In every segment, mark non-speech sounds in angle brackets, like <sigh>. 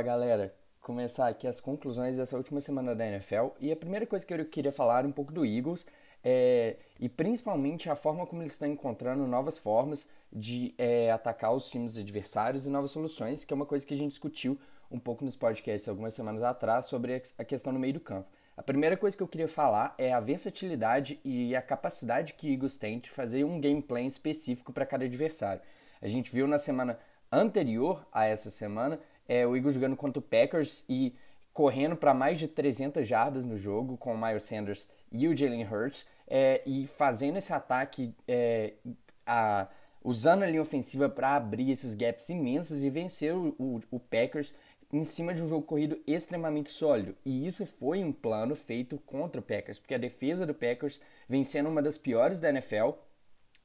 Fala galera, começar aqui as conclusões dessa última semana da NFL e a primeira coisa que eu queria falar um pouco do Eagles é, e principalmente a forma como eles estão encontrando novas formas de é, atacar os times adversários e novas soluções, que é uma coisa que a gente discutiu um pouco nos podcasts algumas semanas atrás sobre a questão no meio do campo. A primeira coisa que eu queria falar é a versatilidade e a capacidade que o Eagles tem de fazer um game plan específico para cada adversário. A gente viu na semana anterior a essa semana é, o Eagles jogando contra o Packers e correndo para mais de 300 jardas no jogo com o Miles Sanders e o Jalen Hurts é, e fazendo esse ataque é, a, usando a linha ofensiva para abrir esses gaps imensos e vencer o, o, o Packers em cima de um jogo corrido extremamente sólido. E isso foi um plano feito contra o Packers, porque a defesa do Packers vem sendo uma das piores da NFL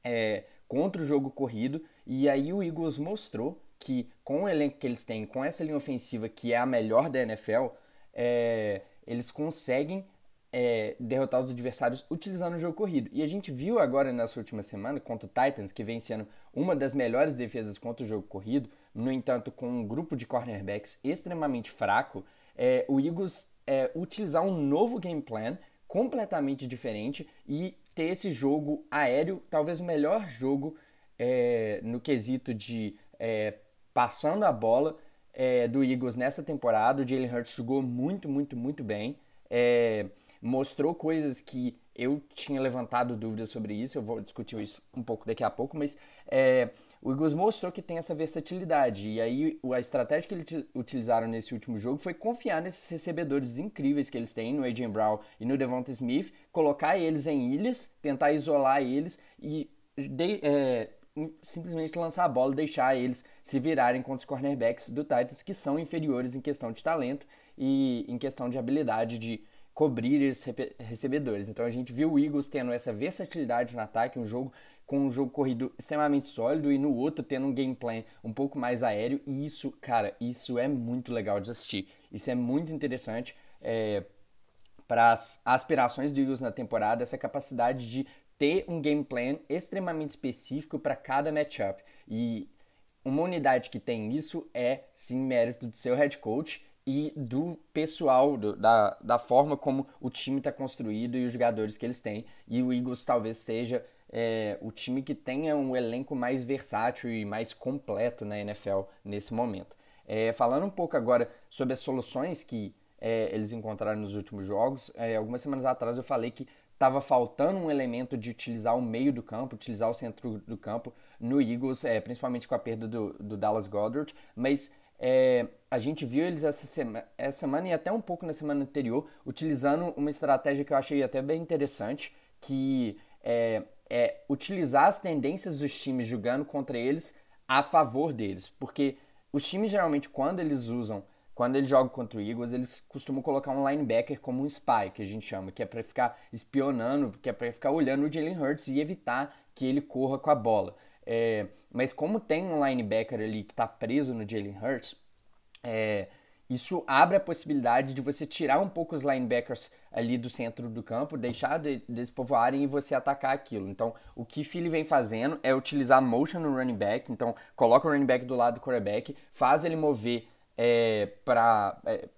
é, contra o jogo corrido. E aí o Eagles mostrou que com o elenco que eles têm, com essa linha ofensiva que é a melhor da NFL, é, eles conseguem é, derrotar os adversários utilizando o jogo corrido. E a gente viu agora nessa última semana contra o Titans, que vem sendo uma das melhores defesas contra o jogo corrido, no entanto, com um grupo de cornerbacks extremamente fraco, é, o Eagles é, utilizar um novo game plan completamente diferente e ter esse jogo aéreo, talvez o melhor jogo é, no quesito de é, passando a bola é, do Eagles nessa temporada. O Jalen Hurts jogou muito, muito, muito bem. É, mostrou coisas que eu tinha levantado dúvidas sobre isso, eu vou discutir isso um pouco daqui a pouco, mas é, o Eagles mostrou que tem essa versatilidade. E aí a estratégia que eles utilizaram nesse último jogo foi confiar nesses recebedores incríveis que eles têm no A.J. Brown e no Devonta Smith, colocar eles em ilhas, tentar isolar eles e de, é, simplesmente lançar a bola e deixar eles se virarem contra os cornerbacks do Titans, que são inferiores em questão de talento e em questão de habilidade de cobrir esses recebedores. Então a gente viu o Eagles tendo essa versatilidade no ataque, um jogo com um jogo corrido extremamente sólido e no outro tendo um gameplay um pouco mais aéreo. E isso, cara, isso é muito legal de assistir. Isso é muito interessante é, para as aspirações do Eagles na temporada, essa capacidade de ter um game plan extremamente específico para cada matchup. E uma unidade que tem isso é sim mérito do seu head coach e do pessoal, do, da, da forma como o time está construído e os jogadores que eles têm. E o Eagles talvez seja é, o time que tenha um elenco mais versátil e mais completo na NFL nesse momento. É, falando um pouco agora sobre as soluções que é, eles encontraram nos últimos jogos, é, algumas semanas atrás eu falei que estava faltando um elemento de utilizar o meio do campo, utilizar o centro do campo no Eagles, é, principalmente com a perda do, do Dallas Goddard, mas é, a gente viu eles essa, sema, essa semana e até um pouco na semana anterior, utilizando uma estratégia que eu achei até bem interessante, que é, é utilizar as tendências dos times jogando contra eles a favor deles. Porque os times geralmente, quando eles usam, quando eles jogam contra o Eagles, eles costumam colocar um linebacker como um spy, que a gente chama, que é para ficar espionando, que é para ficar olhando o Jalen Hurts e evitar que ele corra com a bola. É, mas como tem um linebacker ali que está preso no Jalen Hurts, é, isso abre a possibilidade de você tirar um pouco os linebackers ali do centro do campo, deixar de, despovoarem e você atacar aquilo. Então, o que Philly vem fazendo é utilizar motion no running back. Então, coloca o running back do lado do quarterback, faz ele mover é, para é,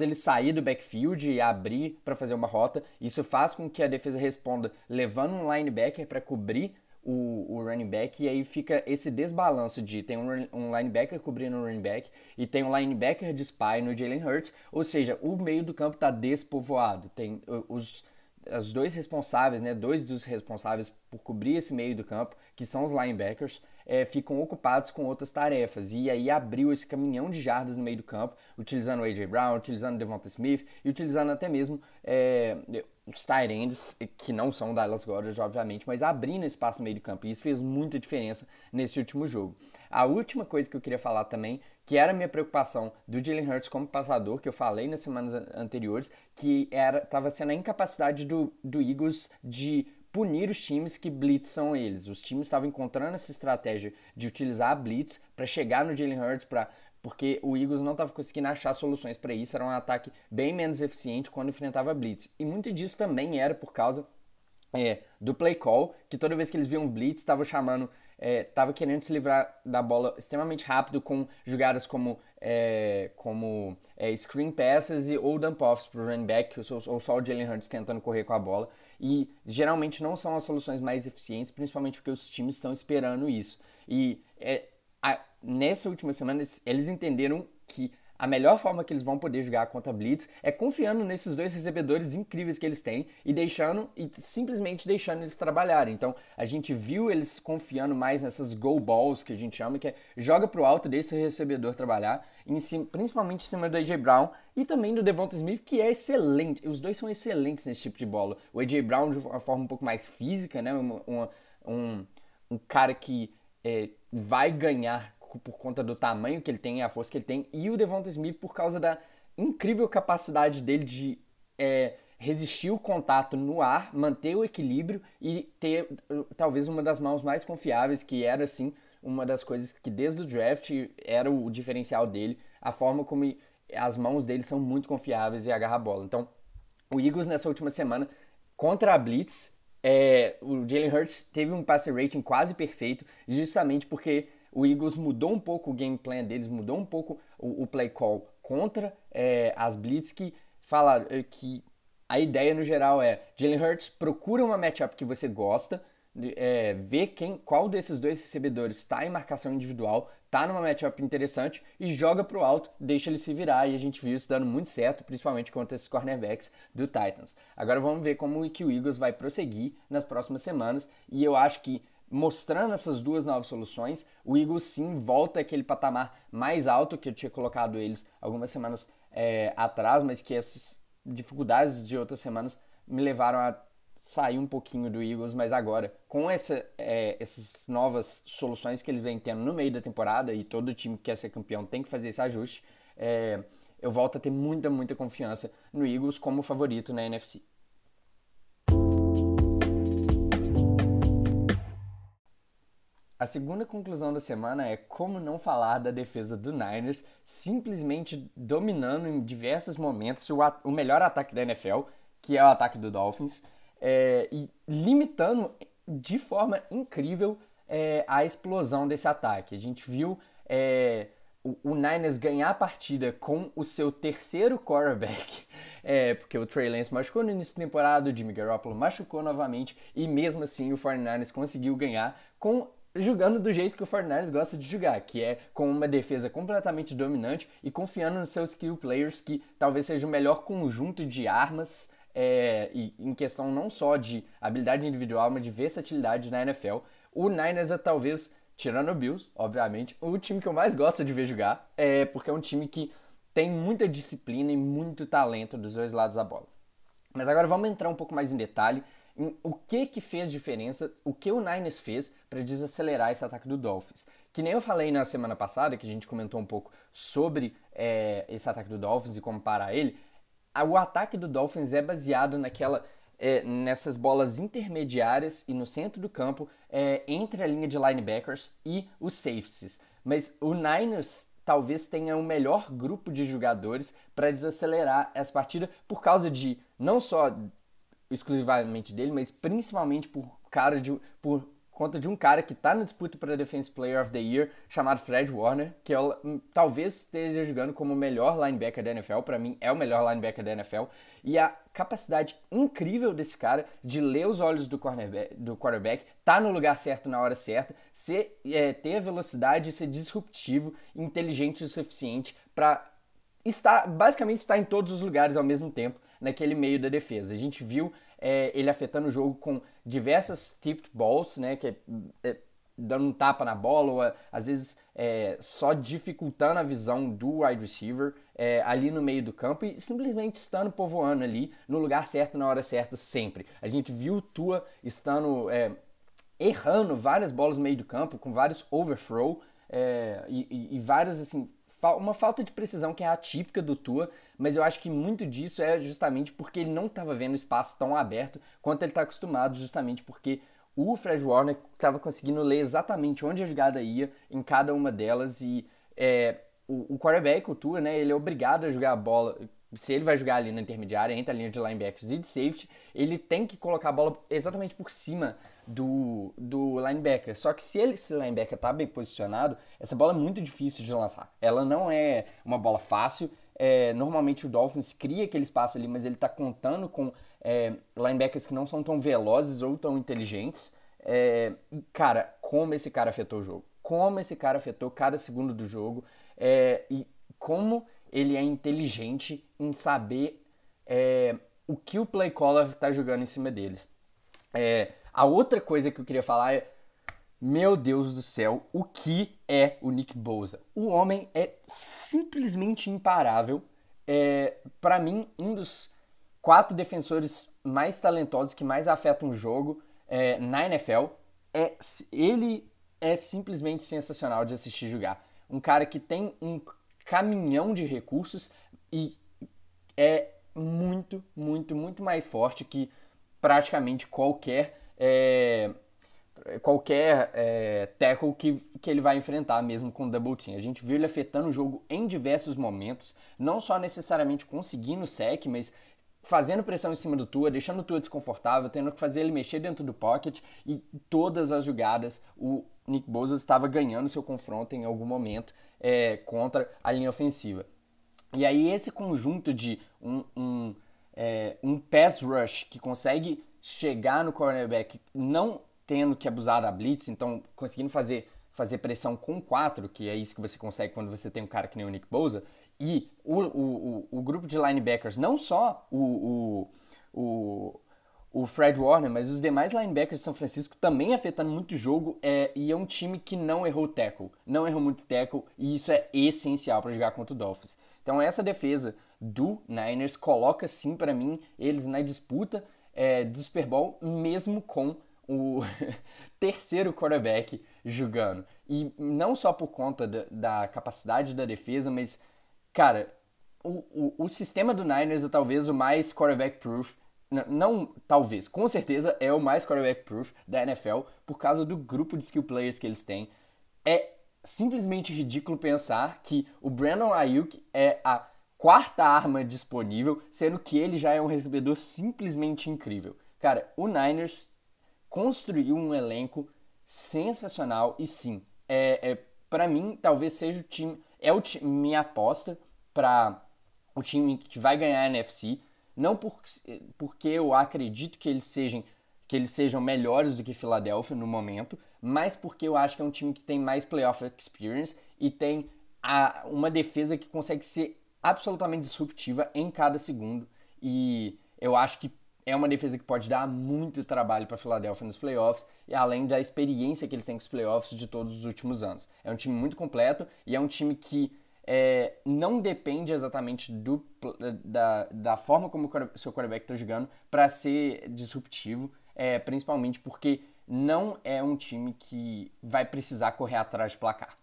ele sair do backfield e abrir para fazer uma rota. Isso faz com que a defesa responda levando um linebacker para cobrir o, o running back, e aí fica esse desbalanço de tem um, um linebacker cobrindo o running back e tem um linebacker de spy no Jalen Hurts, ou seja, o meio do campo está despovoado. Tem os, os dois responsáveis, né, dois dos responsáveis por cobrir esse meio do campo, que são os linebackers, é, ficam ocupados com outras tarefas. E aí abriu esse caminhão de jardas no meio do campo, utilizando o A.J. Brown, utilizando o Devonta Smith e utilizando até mesmo é, os tight ends, que não são o Dallas Goddard, obviamente, mas abrindo espaço no meio do campo. E isso fez muita diferença nesse último jogo. A última coisa que eu queria falar também, que era a minha preocupação do Jalen Hurts como passador, que eu falei nas semanas anteriores, que era estava sendo a incapacidade do, do Eagles de punir os times que blitzam eles. Os times estavam encontrando essa estratégia de utilizar a blitz para chegar no Jalen Hurts, para porque o Eagles não estava conseguindo achar soluções para isso, era um ataque bem menos eficiente quando enfrentava blitz. E muito disso também era por causa é, do play call, que toda vez que eles viam blitz, estavam chamando estava é, querendo se livrar da bola extremamente rápido com jogadas como, é, como é, screen passes e, ou dump-offs para running back, ou, ou só o Jalen Hurts tentando correr com a bola. E geralmente não são as soluções mais eficientes, principalmente porque os times estão esperando isso. E é, a, nessa última semana eles, eles entenderam que a melhor forma que eles vão poder jogar contra Blitz é confiando nesses dois recebedores incríveis que eles têm e deixando e simplesmente deixando eles trabalharem. Então, a gente viu eles confiando mais nessas go balls que a gente chama, que é joga pro alto, deixa o recebedor trabalhar, em cima, principalmente em cima do AJ Brown e também do Devonta Smith, que é excelente. Os dois são excelentes nesse tipo de bola. O AJ Brown de uma forma um pouco mais física, né? Um, um cara que é, vai ganhar por conta do tamanho que ele tem a força que ele tem, e o Devonta Smith por causa da incrível capacidade dele de é, resistir o contato no ar, manter o equilíbrio e ter talvez uma das mãos mais confiáveis, que era assim uma das coisas que desde o draft era o diferencial dele, a forma como as mãos dele são muito confiáveis e agarra a bola. Então, o Eagles nessa última semana contra a Blitz, é, o Jalen Hurts teve um passe rating quase perfeito, justamente porque o Eagles mudou um pouco o game plan deles, mudou um pouco o, o play call contra é, as blitz que fala é, que a ideia no geral é Jalen Hurts procura uma matchup que você gosta, é, vê quem, qual desses dois recebedores está em marcação individual, está numa matchup interessante e joga para o alto, deixa ele se virar e a gente viu isso dando muito certo, principalmente contra esses cornerbacks do Titans. Agora vamos ver como o Eagles vai prosseguir nas próximas semanas e eu acho que mostrando essas duas novas soluções, o Eagles sim volta àquele patamar mais alto que eu tinha colocado eles algumas semanas é, atrás, mas que essas dificuldades de outras semanas me levaram a sair um pouquinho do Eagles, mas agora, com essa, é, essas novas soluções que eles vêm tendo no meio da temporada, e todo time que quer ser campeão tem que fazer esse ajuste, é, eu volto a ter muita, muita confiança no Eagles como favorito na NFC. A segunda conclusão da semana é como não falar da defesa do Niners, simplesmente dominando em diversos momentos o, o melhor ataque da NFL, que é o ataque do Dolphins, é, e limitando de forma incrível é, a explosão desse ataque. A gente viu é, o, o, Niners ganhar a partida com o seu terceiro quarterback, é, <laughs> porque o Trey Lance machucou no início da temporada, o Jimmy Garoppolo machucou novamente, e mesmo assim o 49ers conseguiu ganhar com jogando do jeito que o Fortnite gosta de jogar, que é com uma defesa completamente dominante e confiando nos seus skill players, que talvez seja o melhor conjunto de armas é, e, em questão não só de habilidade individual, mas de versatilidade na NFL. O Niners é talvez, tirando o Bills, obviamente, o time que eu mais gosto de ver jogar, é porque é um time que tem muita disciplina e muito talento dos dois lados da bola. Mas agora vamos entrar um pouco mais em detalhe o que que fez diferença, o que o Niners fez para desacelerar esse ataque do Dolphins. Que nem eu falei na semana passada, que a gente comentou um pouco sobre é, esse ataque do Dolphins e como parar ele, o ataque do Dolphins é baseado naquela é, nessas bolas intermediárias e no centro do campo é, entre a linha de linebackers e os safeties. Mas o Niners talvez tenha o melhor grupo de jogadores para desacelerar essa partida por causa de não só exclusivamente dele, mas principalmente por cara de por conta de um cara que está na disputa para Defense Player of the Year, chamado Fred Warner, que é, talvez esteja jogando como o melhor linebacker da NFL, para mim é o melhor linebacker da NFL, e a capacidade incrível desse cara de ler os olhos do, cornerback, do quarterback, tá no lugar certo na hora certa, ser, é, ter a velocidade, ser disruptivo, inteligente o suficiente para estar, basicamente estar em todos os lugares ao mesmo tempo naquele meio da defesa. A gente viu é, ele afetando o jogo com diversas tipped balls, né, que é, é, dando um tapa na bola, ou às vezes é, só dificultando a visão do wide receiver é, ali no meio do campo e simplesmente estando povoando ali no lugar certo, na hora certa, sempre. A gente viu o Tua estando é, errando várias bolas no meio do campo, com vários overthrow é, e, e, e várias assim uma falta de precisão que é atípica do Tua, mas eu acho que muito disso é justamente porque ele não estava vendo espaço tão aberto quanto ele está acostumado, justamente porque o Fred Warner estava conseguindo ler exatamente onde a jogada ia em cada uma delas e é, o, o quarterback, o Tua, né, ele é obrigado a jogar a bola se ele vai jogar ali na intermediária, entre a linha de linebackers e de safety, ele tem que colocar a bola exatamente por cima do, do linebacker. Só que se ele, esse linebacker tá bem posicionado, essa bola é muito difícil de lançar. Ela não é uma bola fácil. É, normalmente o Dolphins cria aquele espaço ali, mas ele está contando com é, linebackers que não são tão velozes ou tão inteligentes. É, cara, como esse cara afetou o jogo. Como esse cara afetou cada segundo do jogo. É, e como ele é inteligente em saber é, o que o play caller está jogando em cima deles. É, a outra coisa que eu queria falar é, meu Deus do céu, o que é o Nick Bosa? O homem é simplesmente imparável. É, para mim, um dos quatro defensores mais talentosos que mais afetam o jogo é, na NFL. É, ele é simplesmente sensacional de assistir jogar. Um cara que tem um caminhão de recursos e é muito, muito, muito mais forte que praticamente qualquer é, qualquer é, tackle que, que ele vai enfrentar mesmo com o double team. A gente viu ele afetando o jogo em diversos momentos, não só necessariamente conseguindo o sec, mas fazendo pressão em cima do Tua, deixando o Tua desconfortável, tendo que fazer ele mexer dentro do pocket e todas as jogadas o Nick Bosa estava ganhando seu confronto em algum momento é, contra a linha ofensiva. E aí esse conjunto de um, um, é, um pass rush que consegue chegar no cornerback não tendo que abusar da blitz, então conseguindo fazer, fazer pressão com quatro, que é isso que você consegue quando você tem um cara que nem o Nick Bosa, e o, o, o, o grupo de linebackers, não só o, o, o, o, Fred Warner, mas os demais linebackers de São Francisco também afetando muito o jogo, é, e é um time que não errou tackle, não errou muito tackle, e isso é essencial para jogar contra o Dolphins. Então essa defesa do Niners coloca sim para mim eles na disputa é, do Super Bowl, mesmo com o <laughs> terceiro quarterback jogando. E não só por conta da, da capacidade da defesa, mas Cara, o, o, o sistema do Niners é talvez o mais quarterback-proof. Não, talvez, com certeza é o mais quarterback-proof da NFL por causa do grupo de skill players que eles têm. É simplesmente ridículo pensar que o Brandon Ayuk é a quarta arma disponível, sendo que ele já é um recebedor simplesmente incrível. Cara, o Niners construiu um elenco sensacional e sim, é, é para mim talvez seja o time é o minha aposta para o time que vai ganhar a NFC. Não por, porque eu acredito que eles sejam que eles sejam melhores do que Philadelphia no momento, mas porque eu acho que é um time que tem mais playoff experience e tem a, uma defesa que consegue ser absolutamente disruptiva em cada segundo. E eu acho que é uma defesa que pode dar muito trabalho para a Philadelphia nos playoffs, e além da experiência que eles têm com os playoffs de todos os últimos anos. É um time muito completo e é um time que é, não depende exatamente do, da, da forma como o seu quarterback está jogando para ser disruptivo, é, principalmente porque não é um time que vai precisar correr atrás de placar.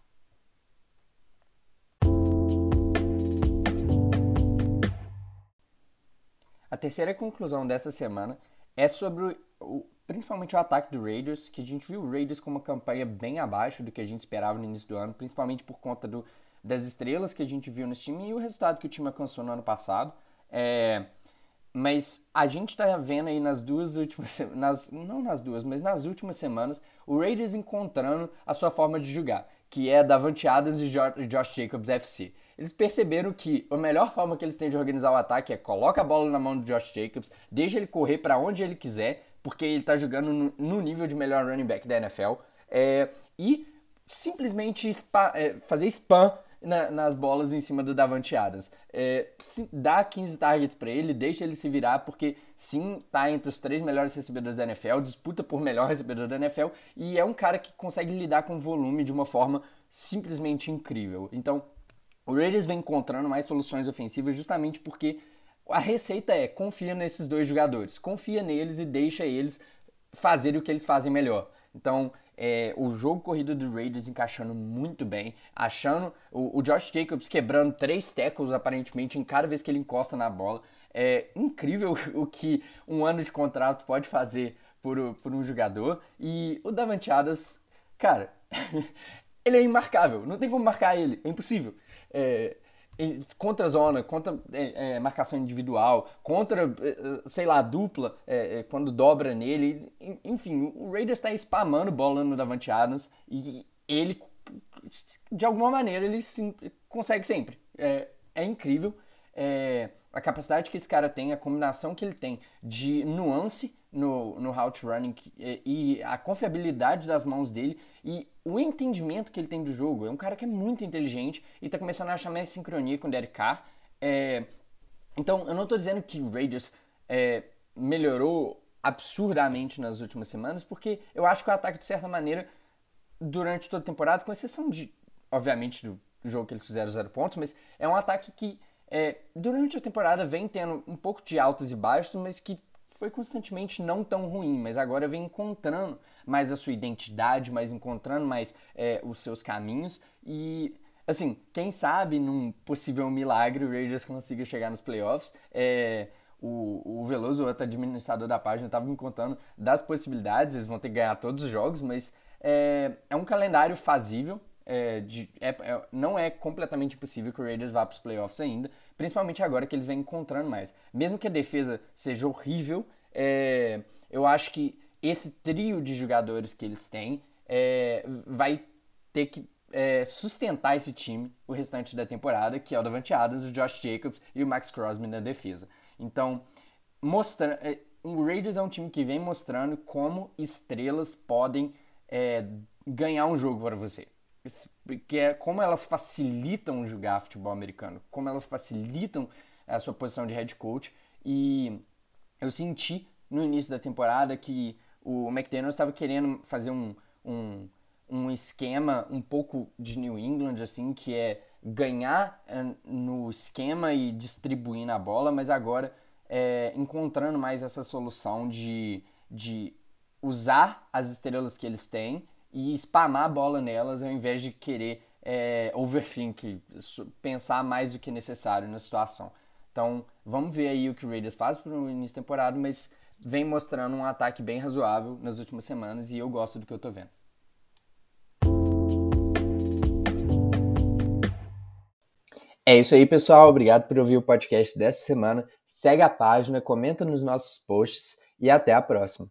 A terceira conclusão dessa semana é sobre o, principalmente o ataque do Raiders, que a gente viu o Raiders com uma campanha bem abaixo do que a gente esperava no início do ano, principalmente por conta do, das estrelas que a gente viu nesse time e o resultado que o time alcançou no ano passado. É, mas a gente está vendo aí nas duas últimas nas não nas duas, mas nas últimas semanas, o Raiders encontrando a sua forma de jogar, que é Davante Adams e Josh Jacobs FC. Eles perceberam que a melhor forma que eles têm de organizar o ataque é coloca a bola na mão do Josh Jacobs, deixa ele correr para onde ele quiser, porque ele está jogando no, nível de melhor running back da NFL, é, e simplesmente spa, é, fazer spam na, nas bolas em cima do Davante Adams. É, dá 15 targets para ele, deixa ele se virar, porque sim, tá entre os três melhores recebedores da NFL, disputa por melhor recebedor da NFL, e é um cara que consegue lidar com volume de uma forma simplesmente incrível. Então, o Raiders vem encontrando mais soluções ofensivas justamente porque a receita é confia nesses dois jogadores, confia neles e deixa eles fazerem o que eles fazem melhor. Então, é, o jogo corrido do Raiders encaixando muito bem, achando o, o Josh Jacobs quebrando três tackles aparentemente em cada vez que ele encosta na bola. É incrível <laughs> o que um ano de contrato pode fazer por, por um jogador. E o Davante Adams, cara, <laughs> ele é imarcável, não tem como marcar ele, é impossível. É, contra zona, contra é, é, marcação individual, contra, é, sei lá, dupla, é, é, quando dobra nele. Enfim, o Raiders está spamando bola no Davante Adams e ele, de alguma maneira, ele consegue sempre. É, é incrível a capacidade que esse cara tem, a combinação que ele tem de nuance no, no route running e, e a confiabilidade das mãos dele e o entendimento que ele tem do jogo. É um cara que é muito inteligente e está começando a achar mais sincronia com o Derek Carr. É, então, eu não estou dizendo que o Raiders é, melhorou absurdamente nas últimas semanas, porque eu acho que o ataque, de certa maneira, durante toda a temporada, com exceção de, obviamente, do jogo que eles fizeram zero pontos, mas é um ataque que é, durante a temporada vem tendo um pouco de altos e baixos, mas que foi constantemente não tão ruim, mas agora vem encontrando mais a sua identidade, mais encontrando mais é, os seus caminhos e assim, quem sabe num possível milagre o Raiders consiga chegar nos playoffs. É, o, o Veloso, outro administrador da página, estava me contando das possibilidades, eles vão ter que ganhar todos os jogos, mas é, é um calendário fazível. É, de, é, é, não é completamente impossível que o Raiders vá para os playoffs ainda, principalmente agora que eles vêm encontrando mais. Mesmo que a defesa seja horrível, é, eu acho que esse trio de jogadores que eles têm é, vai ter que é, sustentar esse time o restante da temporada, que é o Davante Adams, o Josh Jacobs e o Max Crosby na defesa. Então, mostra, é, o Raiders é um time que vem mostrando como estrelas podem é, ganhar um jogo para você que é como elas facilitam jogar futebol americano, como elas facilitam a sua posição de head coach. E eu senti no início da temporada que o McDaniels estava querendo fazer um, um, um esquema um pouco de New England, assim, que é ganhar é, no esquema e distribuir na bola, mas agora é, encontrando mais essa solução de, de usar as estrelas que eles têm e spamar a bola nelas ao invés de querer é, overthink, pensar mais do que necessário na situação. Então, vamos ver aí o que o Raiders faz para o início da temporada, mas vem mostrando um ataque bem razoável nas últimas semanas e eu gosto do que eu estou vendo. É isso aí, pessoal. Obrigado por ouvir o podcast dessa semana. Segue a página, comenta nos nossos posts e até a próxima.